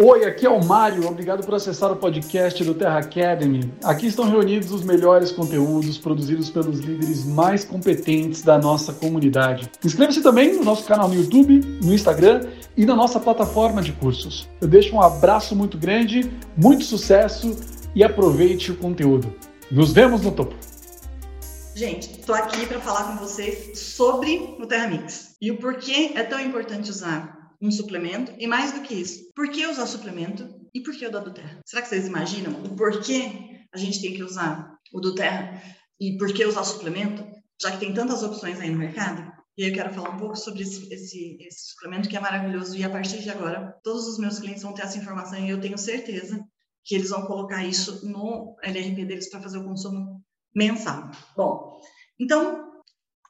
Oi, aqui é o Mário. Obrigado por acessar o podcast do Terra Academy. Aqui estão reunidos os melhores conteúdos produzidos pelos líderes mais competentes da nossa comunidade. Inscreva-se também no nosso canal no YouTube, no Instagram e na nossa plataforma de cursos. Eu deixo um abraço muito grande, muito sucesso e aproveite o conteúdo. Nos vemos no topo. Gente, estou aqui para falar com vocês sobre o Terra Mix e o porquê é tão importante usar um suplemento e mais do que isso, por que usar suplemento e por que o da Duterra? Será que vocês imaginam o porquê a gente tem que usar o Duterra e por que usar suplemento, já que tem tantas opções aí no mercado? E eu quero falar um pouco sobre esse, esse, esse suplemento que é maravilhoso e a partir de agora todos os meus clientes vão ter essa informação e eu tenho certeza que eles vão colocar isso no LRP deles para fazer o consumo mensal. Bom, então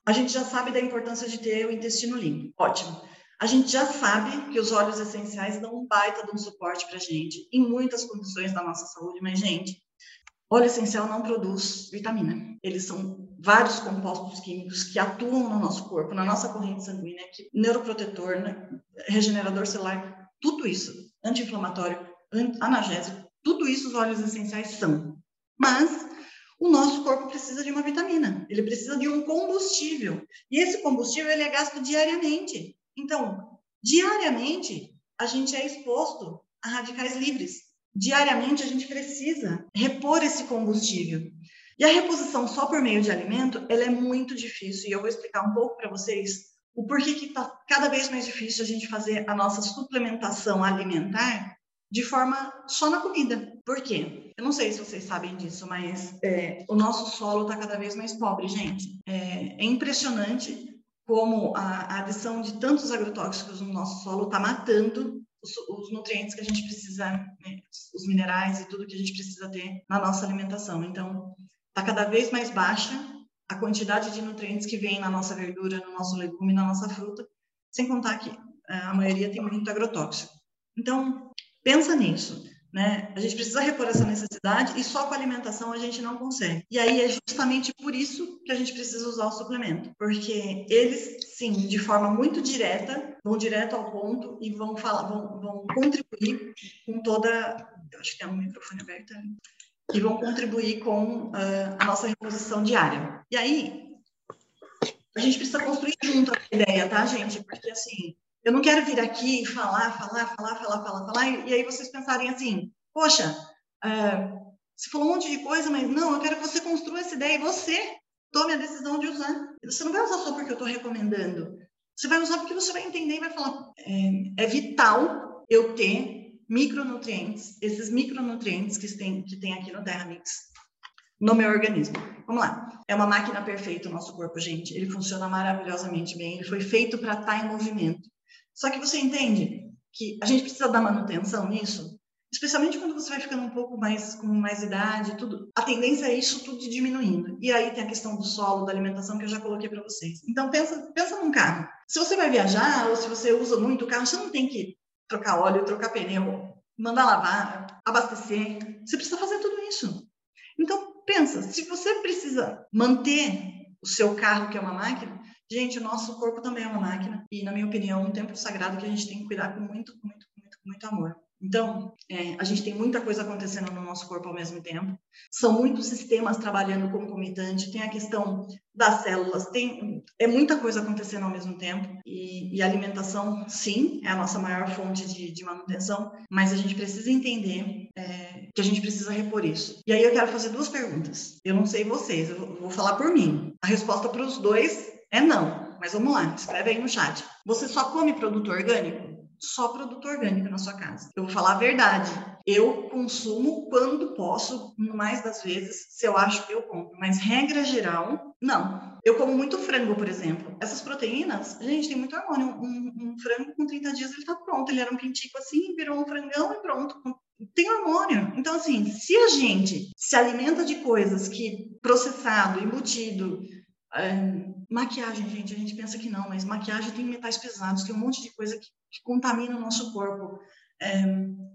a gente já sabe da importância de ter o intestino limpo. Ótimo. A gente já sabe que os óleos essenciais dão um baita de um suporte para a gente em muitas condições da nossa saúde, mas, gente, óleo essencial não produz vitamina. Eles são vários compostos químicos que atuam no nosso corpo, na nossa corrente sanguínea, que neuroprotetor, né, regenerador celular, tudo isso, anti-inflamatório, analgésico, tudo isso os óleos essenciais são. Mas o nosso corpo precisa de uma vitamina, ele precisa de um combustível. E esse combustível ele é gasto diariamente. Então, diariamente, a gente é exposto a radicais livres. Diariamente, a gente precisa repor esse combustível. E a reposição só por meio de alimento, ela é muito difícil. E eu vou explicar um pouco para vocês o porquê que está cada vez mais difícil a gente fazer a nossa suplementação alimentar de forma só na comida. Por quê? Eu não sei se vocês sabem disso, mas é, o nosso solo está cada vez mais pobre, gente. É, é impressionante como a, adição de tantos agrotóxicos no nosso solo está matando os, os, nutrientes que a gente precisa, né, os minerais e tudo que a gente precisa ter na nossa alimentação. Então, está cada vez mais baixa a quantidade de nutrientes que vem na nossa verdura, no nosso legume, na nossa fruta, sem contar que é, a maioria tem muito agrotóxico. Então, pensa nisso. Né? A gente precisa repor essa necessidade e só com a alimentação a gente não consegue. E aí é justamente por isso que a gente precisa usar o suplemento, porque eles, sim, de forma muito direta, vão direto ao ponto e vão falar, vão, vão contribuir com toda. Eu acho que tem um microfone aberto ali. E vão contribuir com uh, a nossa reposição diária. E aí, a gente precisa construir junto a ideia, tá, gente? Porque assim, eu não quero vir aqui e falar, falar, falar, falar, falar, falar, e, aí vocês pensarem assim, poxa, uh, você falou um monte de coisa, mas não, eu quero que você construa essa ideia e você tome a decisão de usar. Você não vai usar só porque eu estou recomendando. Você vai usar porque você vai entender e vai falar, é, é vital eu ter micronutrientes, esses micronutrientes que tem, que tem aqui no Terra Mix, no meu organismo. Vamos lá. É uma máquina perfeita o nosso corpo, gente. Ele funciona maravilhosamente bem. Ele foi feito para estar tá em movimento. Só que você entende que a gente precisa dar manutenção nisso, especialmente quando você vai ficando um pouco mais com mais idade, tudo. A tendência é isso tudo diminuindo. E aí tem a questão do solo, da alimentação que eu já coloquei para vocês. Então pensa, pensa num carro. Se você vai viajar ou se você usa muito o carro, você não tem que trocar óleo, trocar pneu, mandar lavar, abastecer. Você precisa fazer tudo isso. Então pensa, se você precisa manter o seu carro, que é uma máquina, Gente, o nosso corpo também é uma máquina e, na minha opinião, um templo sagrado que a gente tem que cuidar com muito, muito, muito, muito amor. Então, é, a gente tem muita coisa acontecendo no nosso corpo ao mesmo tempo. São muitos sistemas trabalhando concomitante. Tem a questão das células, tem é muita coisa acontecendo ao mesmo tempo. E, e alimentação, sim, é a nossa maior fonte de, de manutenção, mas a gente precisa entender é, que a gente precisa repor isso. E aí eu quero fazer duas perguntas. Eu não sei vocês, eu vou falar por mim. A resposta para os dois é não, mas vamos lá, escreve aí no chat. Você só come produto orgânico? Só produto orgânico na sua casa. Eu vou falar a verdade. Eu consumo quando posso, mais das vezes, se eu acho que eu compro. Mas regra geral, não. Eu como muito frango, por exemplo. Essas proteínas, gente, tem muito hormônio. Um, um frango com 30 dias ele tá pronto. Ele era um pintico assim, virou um frangão e pronto tem hormônio. Então, assim, se a gente se alimenta de coisas que processado, embutido, maquiagem, gente, a gente pensa que não, mas maquiagem tem metais pesados, tem um monte de coisa que, que contamina o nosso corpo. É,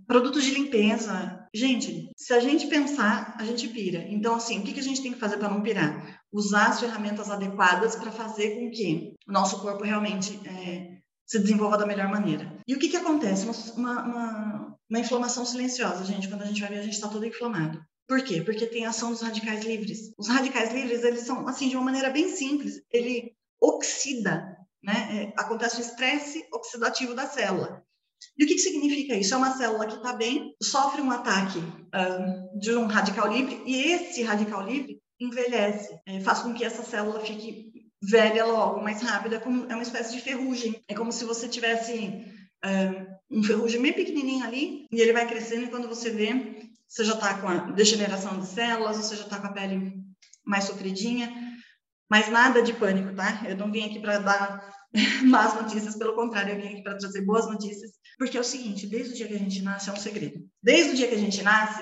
produtos de limpeza. Gente, se a gente pensar, a gente pira. Então, assim, o que, que a gente tem que fazer para não pirar? Usar as ferramentas adequadas para fazer com que o nosso corpo realmente é, se desenvolva da melhor maneira. E o que, que acontece? Uma, uma, uma inflamação silenciosa, gente. Quando a gente vai ver, a gente está todo inflamado. Por quê? Porque tem a ação dos radicais livres. Os radicais livres, eles são, assim, de uma maneira bem simples, ele oxida, né? É, acontece o estresse oxidativo da célula. E o que, que significa isso? É uma célula que está bem, sofre um ataque um, de um radical livre, e esse radical livre envelhece, é, faz com que essa célula fique velha logo, mais rápida, como, é uma espécie de ferrugem. É como se você tivesse um, ferrugem bem pequenininho ali, e ele vai crescendo, e quando você vê, você já está com a degeneração de células, você já está com a pele mais sofridinha, mas nada de pânico, tá? Eu não vim aqui para dar más notícias, pelo contrário, eu vim aqui para trazer boas notícias, porque é o seguinte, desde o dia que a gente nasce é um segredo. Desde o dia que a gente nasce,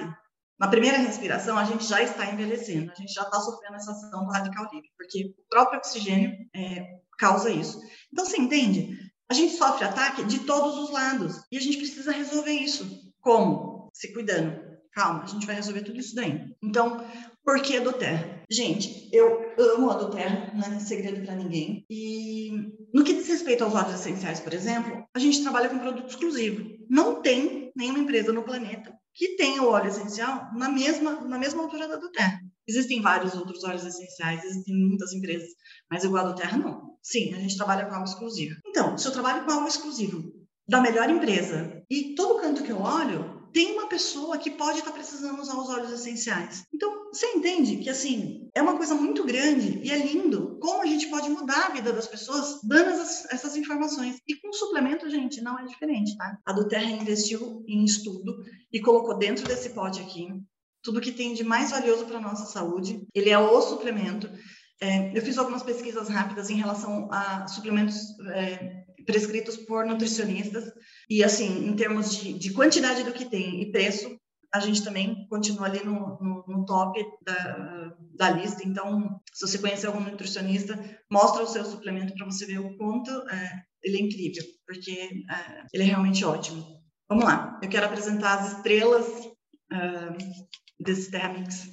na primeira respiração, a gente já está envelhecendo, a gente já está sofrendo essa ação do radical livre, porque o próprio oxigênio é, causa isso. Então, você entende? A gente sofre ataque de todos os lados e a gente precisa resolver isso. Como? Se cuidando. Calma, a gente vai resolver tudo isso daí. Então, por que do Terra? Gente, eu amo a do Terra, não é segredo para ninguém. E no que diz respeito aos óleos essenciais, por exemplo, a gente trabalha com produto exclusivo. Não tem nenhuma empresa no planeta que tenha o óleo essencial na mesma, na mesma altura da do Terra. Existem vários outros óleos essenciais, existem muitas empresas, mas igual a do Terra não. Sim, a gente trabalha com algo exclusivo. Então, se eu trabalho com algo exclusivo da melhor empresa e todo canto que eu olho tem uma pessoa que pode estar precisando usar os óleos essenciais. Então, você entende que, assim, é uma coisa muito grande e é lindo como a gente pode mudar a vida das pessoas dando essas, essas informações. E com suplemento, gente, não é diferente, tá? A do Terra investiu em estudo e colocou dentro desse pote aqui tudo que tem de mais valioso para a nossa saúde. Ele é o suplemento. É, eu fiz algumas pesquisas rápidas em relação a suplementos é, prescritos por nutricionistas. E, assim, em termos de, de, quantidade do que tem e preço, a gente também continua ali no, no, no top da, da, lista. Então, se você conhecer algum nutricionista, mostra o seu suplemento para você ver o quanto é, ele é incrível, porque é, ele é realmente ótimo. Vamos lá, eu quero apresentar as estrelas uh, desse Terramix.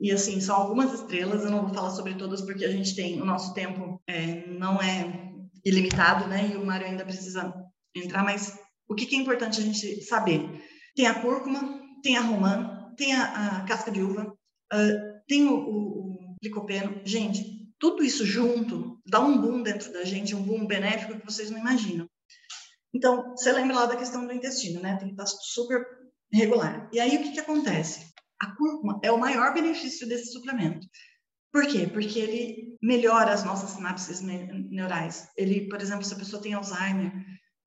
E assim, são algumas estrelas, eu não vou falar sobre todas porque a gente tem, o nosso tempo é, não é ilimitado, né? E o Mário ainda precisa entrar, mas o que, que, é importante a gente saber? Tem a cúrcuma, tem a romã, tem a, a casca de uva, uh, tem o, o, o licopeno. Gente, tudo isso junto dá um boom dentro da gente, um boom benéfico que vocês não imaginam. Então, você lembra lá da questão do intestino, né? Tem que estar super regular. E aí, o que, que acontece? A cúrcuma é o maior benefício desse suplemento. Por quê? Porque ele melhora as nossas sinapses neurais. Ele, por exemplo, se a pessoa tem Alzheimer,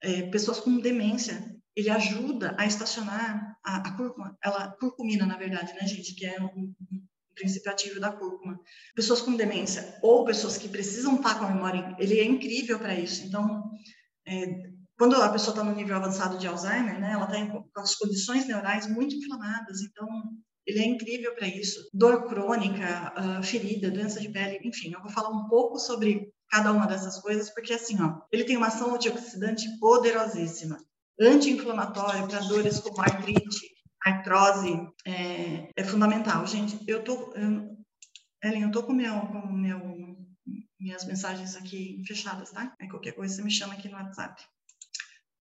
é, pessoas com demência, ele ajuda a estacionar a, a cúrcuma, ela curcumina, na verdade, né, gente, que é um, um princípio ativo da cúrcuma. Pessoas com demência ou pessoas que precisam estar com a memória, ele é incrível para isso. Então, é, quando a pessoa está no nível avançado de Alzheimer, né, ela está com as condições neurais muito inflamadas, então ele é incrível para isso. Dor crônica, uh, ferida, doença de pele, enfim, eu vou falar um pouco sobre cada uma dessas coisas, porque assim, ó, ele tem uma ação antioxidante poderosíssima, anti-inflamatório para dores como artrite, artrose, é, é, fundamental. Gente, eu tô, eu, Ellen, eu tô com meu, com meu, minhas mensagens aqui fechadas, tá? É qualquer coisa você me chama aqui no WhatsApp.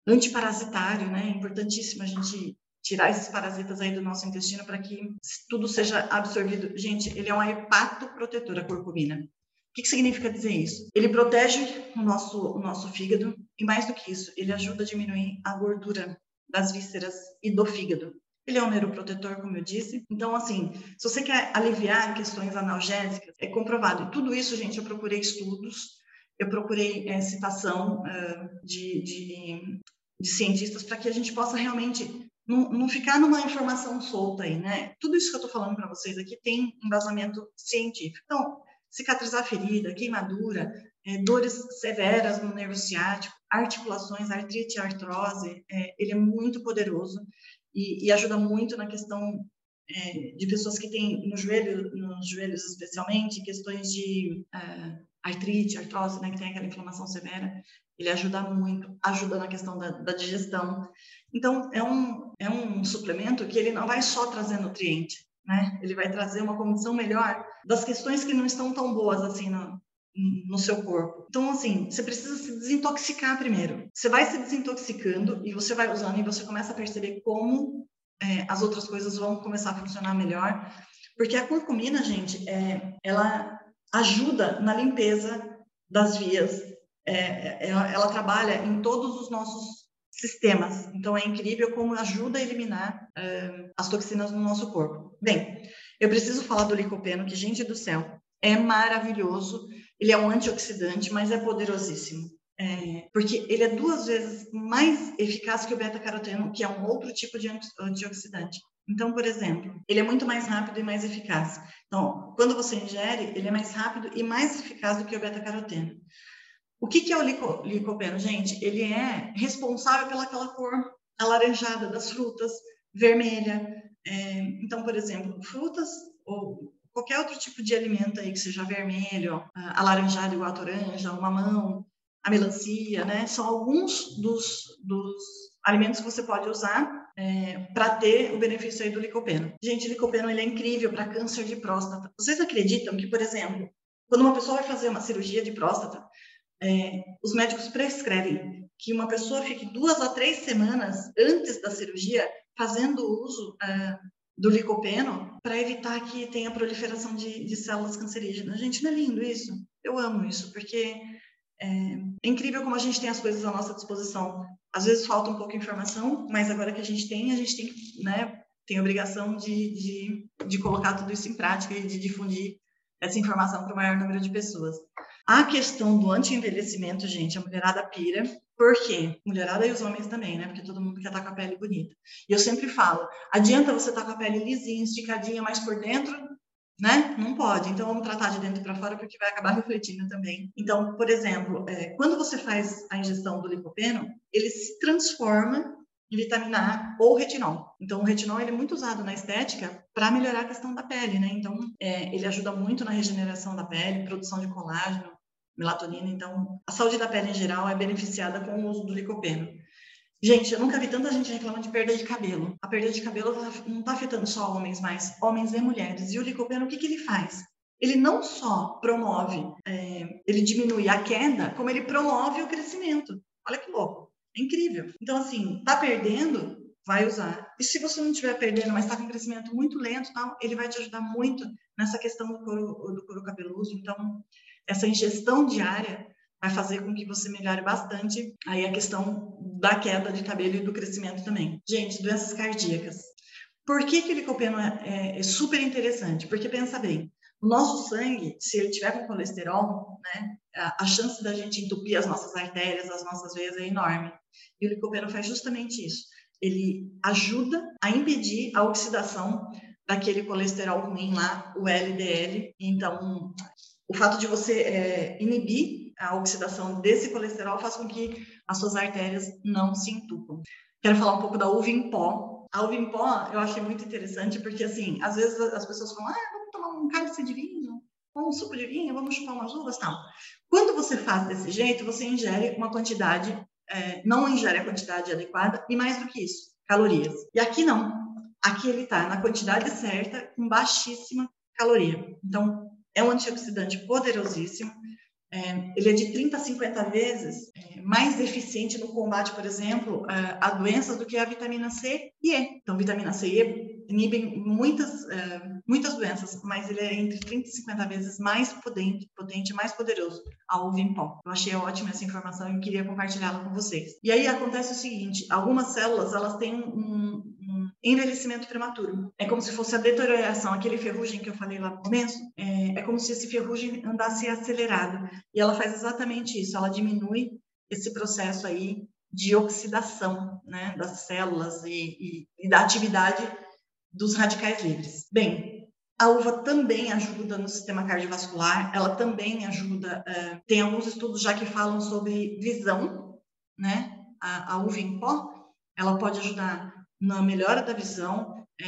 Antiparasitário, né? É importantíssimo a gente tirar esses parasitas aí do nosso intestino para que tudo seja absorvido. Gente, ele é um hepatoprotetor, a curcumina. O que, que significa dizer isso? Ele protege o nosso, o nosso fígado e, mais do que isso, ele ajuda a diminuir a gordura das vísceras e do fígado. Ele é um neuroprotetor, como eu disse. Então, assim, se você quer aliviar questões analgésicas, é comprovado. E tudo isso, gente, eu procurei estudos, eu procurei é, citação uh, de, de, de cientistas para que a gente possa realmente não, não ficar numa informação solta aí, né? Tudo isso que eu estou falando para vocês aqui tem embasamento científico. Então, cicatrizar ferida, queimadura, é, dores severas no nervo ciático, articulações, artrite, artrose, é, ele é muito poderoso e, e ajuda muito na questão é, de pessoas que têm no joelho, nos joelhos especialmente, questões de artrite, artrose, né, que tem aquela inflamação severa, ele ajuda muito, ajuda na questão da, da, digestão. Então, é um, é um suplemento que ele não vai só trazer nutriente, né? Ele vai trazer uma condição melhor das questões que não estão tão boas assim no, no seu corpo. Então, assim, você precisa se desintoxicar primeiro. Você vai se desintoxicando e você vai usando e você começa a perceber como é, as outras coisas vão começar a funcionar melhor. Porque a curcumina, gente, é, ela ajuda na limpeza das vias. É, ela, ela trabalha em todos os nossos sistemas. Então, é incrível como ajuda a eliminar é, as toxinas no nosso corpo. Bem, eu preciso falar do licopeno, que, gente do céu, é maravilhoso. Ele é um antioxidante, mas é poderosíssimo. É, porque ele é duas vezes mais eficaz que o beta-caroteno, que é um outro tipo de antioxidante. Então, por exemplo, ele é muito mais rápido e mais eficaz. Então, quando você ingere, ele é mais rápido e mais eficaz do que o beta-caroteno. O que, que é o lico, licopeno, gente? Ele é responsável pelaquela cor alaranjada das frutas, vermelha. É, então, por exemplo, frutas ou qualquer outro tipo de alimento aí que seja vermelho, alaranjado igual a toranja, o mamão, a melancia, né? São alguns dos, dos alimentos que você pode usar é, para ter o benefício aí do licopeno. Gente, o licopeno ele é incrível para câncer de próstata. Vocês acreditam que, por exemplo, quando uma pessoa vai fazer uma cirurgia de próstata, é, os médicos prescrevem que uma pessoa fique duas a três semanas antes da cirurgia fazendo uso é, do licopeno para evitar que tenha proliferação de, de, células cancerígenas. Gente, não é lindo isso? Eu amo isso, porque é, é, incrível como a gente tem as coisas à nossa disposição. Às vezes falta um pouco de informação, mas agora que a gente tem, a gente tem, né, tem obrigação de, de, de colocar tudo isso em prática e de difundir essa informação para o maior número de pessoas. A questão do anti-envelhecimento, gente, a mulherada pira, por quê? Mulherada e os homens também, né? Porque todo mundo quer estar com a pele bonita. E eu sempre falo, adianta você estar com a pele lisinha, esticadinha, mas por dentro, né? Não pode. Então vamos tratar de dentro para fora porque vai acabar refletindo também. Então, por exemplo, é, quando você faz a ingestão do licopeno, ele se transforma em vitamina A ou retinol. Então, o retinol ele é muito usado na estética para melhorar a questão da pele, né? Então, é, ele ajuda muito na regeneração da pele, produção de colágeno, melatonina. Então, a saúde da pele em geral é beneficiada com o uso do licopeno. Gente, eu nunca vi tanta gente reclamando de perda de cabelo. A perda de cabelo tá, não está afetando só homens, mas homens e mulheres. E o licopeno, o que, que ele faz? Ele não só promove, é, ele diminui a queda, como ele promove o crescimento. Olha que louco. É incrível. Então, assim, tá perdendo, vai usar. E se você não estiver perdendo, mas está com crescimento muito lento, tal, ele vai te ajudar muito nessa questão do couro, do couro cabeloso. Então, essa ingestão diária vai fazer com que você melhore bastante aí a questão da queda de cabelo e do crescimento também. Gente, doenças cardíacas. Por que, que o licopeno é, é, é super interessante? Porque pensa bem, o nosso sangue, se ele tiver com colesterol, né, a, a chance da gente entupir as nossas artérias, as nossas veias é enorme. E o licopeno faz justamente isso. Ele ajuda a impedir a oxidação daquele colesterol ruim lá, o LDL. Então, o fato de você é, inibir a oxidação desse colesterol faz com que as suas artérias não se entupam. Quero falar um pouco da uva em pó. A uva em pó eu achei muito interessante porque, assim, às vezes as pessoas falam, ah, vamos tomar um cálice de vinho, um suco de vinho, vamos chupar umas uvas, tal. Quando você faz desse jeito, você ingere uma quantidade, é, não ingere a quantidade adequada e mais do que isso, calorias. E aqui não. Aqui ele está na quantidade certa, com baixíssima caloria. Então, é um antioxidante poderosíssimo. É, ele é de 30 a 50 vezes é, mais eficiente no combate, por exemplo, a, a, doenças do que a vitamina C e E. Então, vitamina C e E inibem muitas, é, muitas doenças, mas ele é entre 30 e 50 vezes mais potente, potente mais poderoso a uva em pó. Eu achei ótima essa informação e queria compartilhá-la com vocês. E aí acontece o seguinte, algumas células, elas têm um, envelhecimento prematuro. É como se fosse a deterioração, aquele ferrugem que eu falei lá no começo, é, é como se esse ferrugem andasse acelerado. E ela faz exatamente isso, ela diminui esse processo aí de oxidação né, das células e, e, e da atividade dos radicais livres. Bem, a uva também ajuda no sistema cardiovascular, ela também ajuda, uh, tem alguns estudos já que falam sobre visão, né? A, a uva em pó, ela pode ajudar na melhora da visão, é,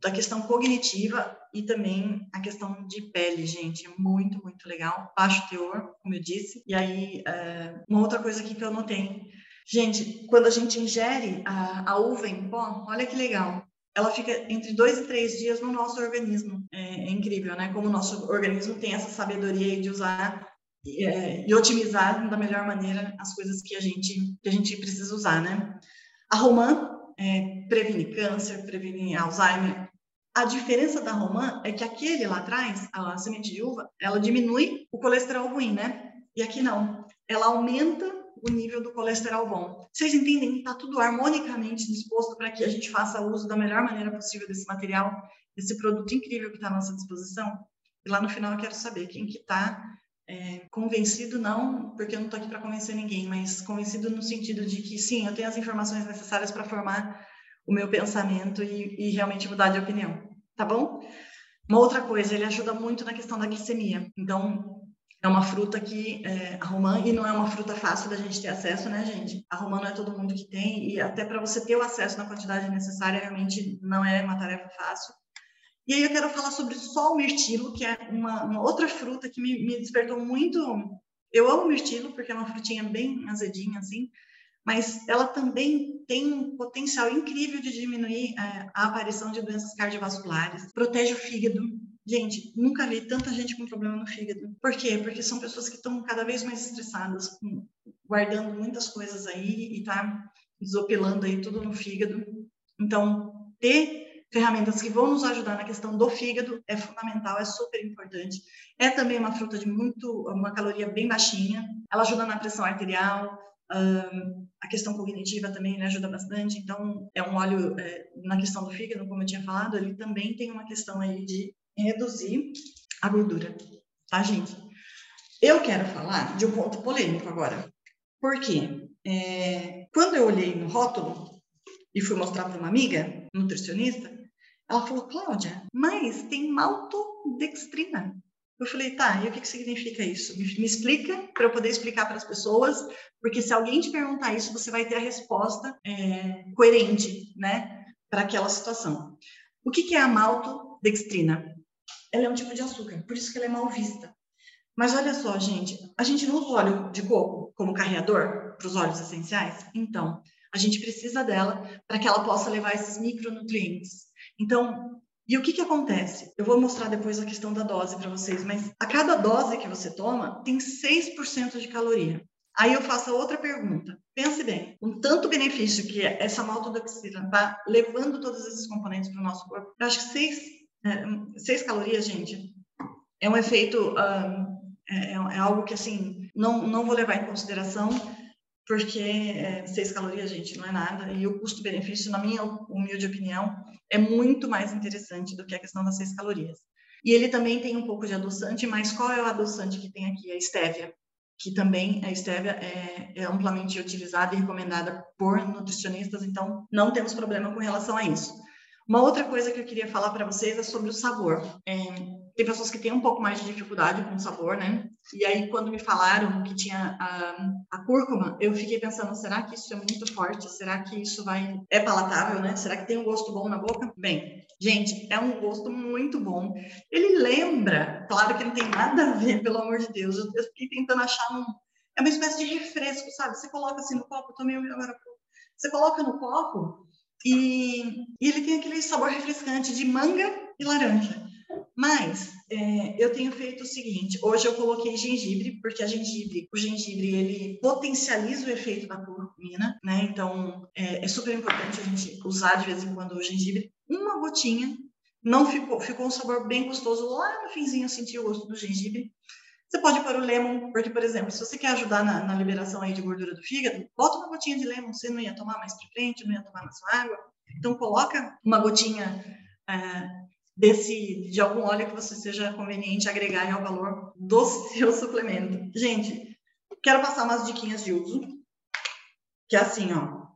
da questão cognitiva e também a questão de pele, gente. É muito, muito legal. Baixo teor, como eu disse. E aí, é, uma outra coisa aqui que eu notei. Gente, quando a gente ingere a, a uva em pó, olha que legal ela fica entre dois e três dias no nosso organismo. É, é, incrível, né? Como o nosso organismo tem essa sabedoria de usar e, é, e, otimizar da melhor maneira as coisas que a gente, que a gente precisa usar, né? A Roman é, previne câncer, previne Alzheimer. A diferença da Roman é que aquele lá atrás, a semente de uva, ela diminui o colesterol ruim, né? E aqui não. Ela aumenta o nível do colesterol bom. Vocês entendem que está tudo harmonicamente disposto para que a gente faça uso da melhor maneira possível desse material, desse produto incrível que está à nossa disposição? E lá no final eu quero saber quem que está é, convencido, não, porque eu não estou aqui para convencer ninguém, mas convencido no sentido de que sim, eu tenho as informações necessárias para formar o meu pensamento e, e realmente mudar de opinião, tá bom? Uma outra coisa, ele ajuda muito na questão da glicemia. Então, é uma fruta que é, a romã, e não é uma fruta fácil da gente ter acesso, né, gente? A romã não é todo mundo que tem, e até para você ter o acesso na quantidade necessária, realmente não é uma tarefa fácil. E aí eu quero falar sobre só o mirtilo, que é uma, uma outra fruta que me, me, despertou muito. Eu amo mirtilo, porque é uma frutinha bem azedinha, assim, mas ela também tem um potencial incrível de diminuir é, a aparição de doenças cardiovasculares, protege o fígado, Gente, nunca vi tanta gente com problema no fígado. Por quê? Porque são pessoas que estão cada vez mais estressadas, guardando muitas coisas aí e tá desopilando aí tudo no fígado. Então, ter ferramentas que vão nos ajudar na questão do fígado é fundamental, é super importante. É também uma fruta de muito, uma caloria bem baixinha. Ela ajuda na pressão arterial, um, a questão cognitiva também né, ajuda bastante. Então, é um óleo é, na questão do fígado, como eu tinha falado, ele também tem uma questão aí de reduzir a gordura, tá, gente? Eu quero falar de um ponto polêmico agora. Por quê? É, quando eu olhei no rótulo e fui mostrar para uma amiga, nutricionista, ela falou, Cláudia, mas tem maltodextrina. Eu falei, tá, e o que, que significa isso? Me, me explica para eu poder explicar para as pessoas, porque se alguém te perguntar isso, você vai ter a resposta é, coerente, né, para aquela situação. O que, que é a maltodextrina? ela é um tipo de açúcar, por isso que ela é mal vista. Mas olha só, gente, a gente não usa óleo de coco como carreador para os óleos essenciais? Então, a gente precisa dela para que ela possa levar esses micronutrientes. Então, e o que, que acontece? Eu vou mostrar depois a questão da dose para vocês, mas a cada dose que você toma, tem 6% de caloria. Aí eu faço a outra pergunta. Pense bem, com tanto benefício que essa maltodextrina está levando todos esses componentes para o nosso corpo, eu acho que 6 é, seis calorias, gente, é um efeito, um, é, é, algo que, assim, não, não vou levar em consideração, porque é, seis calorias, gente, não é nada, e o custo-benefício, na minha humilde opinião, é muito mais interessante do que a questão das seis calorias. E ele também tem um pouco de adoçante, mas qual é o adoçante que tem aqui? A estévia, que também a estévia é, é amplamente utilizada e recomendada por nutricionistas, então não temos problema com relação a isso. Uma outra coisa que eu queria falar para vocês é sobre o sabor. É, tem pessoas que têm um pouco mais de dificuldade com o sabor, né? E aí, quando me falaram que tinha a, a cúrcuma, eu fiquei pensando: será que isso é muito forte? Será que isso vai. É palatável, né? Será que tem um gosto bom na boca? Bem, gente, é um gosto muito bom. Ele lembra, claro que não tem nada a ver, pelo amor de Deus. Eu, fiquei tentando achar um. É uma espécie de refresco, sabe? Você coloca assim no copo, eu tomei agora. Você coloca no copo e, e ele tem aquele sabor refrescante de manga e laranja. Mas é, eu tenho feito o seguinte: hoje eu coloquei gengibre, porque a gengibre, o gengibre ele potencializa o efeito da curcumina, né? Então é, é, super importante a gente usar de vez em quando o gengibre. Uma gotinha, não ficou, ficou um sabor bem gostoso. Lá no finzinho eu senti o gosto do gengibre. Você pode pôr o lemon, porque, por exemplo, se você quer ajudar na, na liberação aí de gordura do fígado, bota uma gotinha de lemon, você não ia tomar mais para frente, não ia tomar na sua água. Então, coloca uma gotinha é, desse, de algum óleo que você seja conveniente agregar ao valor do seu suplemento. Gente, quero passar umas diquinhas de uso, que é assim, ó.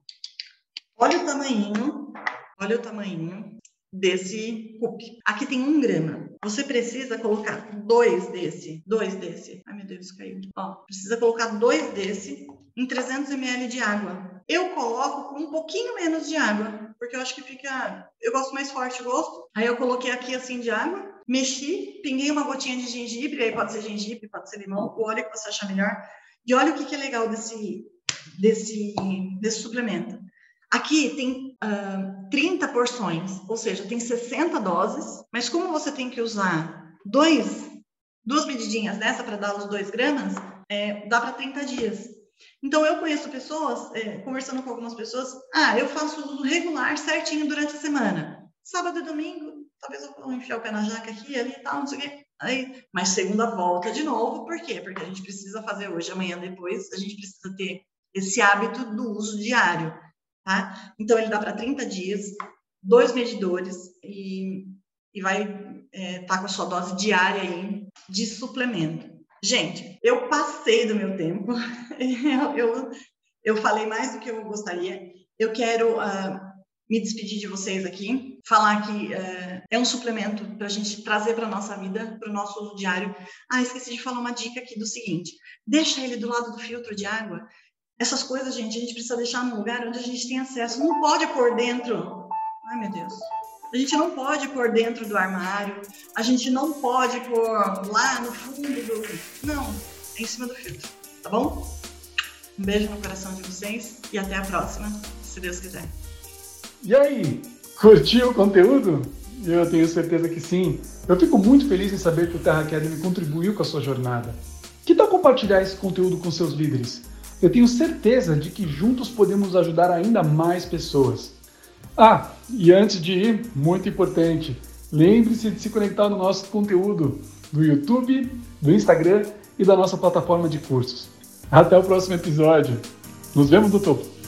Olha o tamanho, olha o tamanho desse cup. Aqui tem um grama. Você precisa colocar dois desse, dois desse. Ai, meu Deus, caiu. Ó, precisa colocar dois desse em 300 ml de água. Eu coloco com um pouquinho menos de água, porque eu acho que fica... Eu gosto mais forte o gosto. Aí eu coloquei aqui assim de água, mexi, pinguei uma gotinha de gengibre, aí pode ser gengibre, pode ser limão, o óleo que você achar melhor. E olha o que, que é legal desse, desse, desse suplemento. Aqui tem uh, 30 porções, ou seja, tem 60 doses, mas como você tem que usar dois duas medidinhas dessa para dar os dois gramas, é, dá para 30 dias. Então, eu conheço pessoas, é, conversando com algumas pessoas, ah, eu faço uso regular certinho durante a semana. Sábado e domingo, talvez eu vou enfiar o pé na jaca aqui, ali e tal, não sei o quê. Aí, mas segunda volta de novo, por quê? Porque a gente precisa fazer hoje, amanhã, depois, a gente precisa ter esse hábito do uso diário, tá? Então, ele dá para 30 dias, dois medidores e, e vai estar é, tá com a sua dose diária aí de suplemento. Gente, eu passei do meu tempo, eu, eu, eu, falei mais do que eu gostaria. Eu quero uh, me despedir de vocês aqui, falar que uh, é um suplemento para a gente trazer para a nossa vida, para o nosso uso diário. Ah, esqueci de falar uma dica aqui do seguinte: deixa ele do lado do filtro de água. Essas coisas, gente, a gente precisa deixar num lugar onde a gente tem acesso. Não pode pôr dentro. Ai, meu Deus. A gente não pode pôr dentro do armário, a gente não pode pôr lá no fundo do. Não, é em cima do filtro, tá bom? Um beijo no coração de vocês e até a próxima, se Deus quiser. E aí, curtiu o conteúdo? Eu tenho certeza que sim. Eu fico muito feliz em saber que o Terra Academy contribuiu com a sua jornada. Que tal compartilhar esse conteúdo com seus líderes? Eu tenho certeza de que juntos podemos ajudar ainda mais pessoas. Ah, e antes de ir, muito importante, lembre-se de se conectar no nosso conteúdo do YouTube, do Instagram e da nossa plataforma de cursos. Até o próximo episódio. Nos vemos no topo.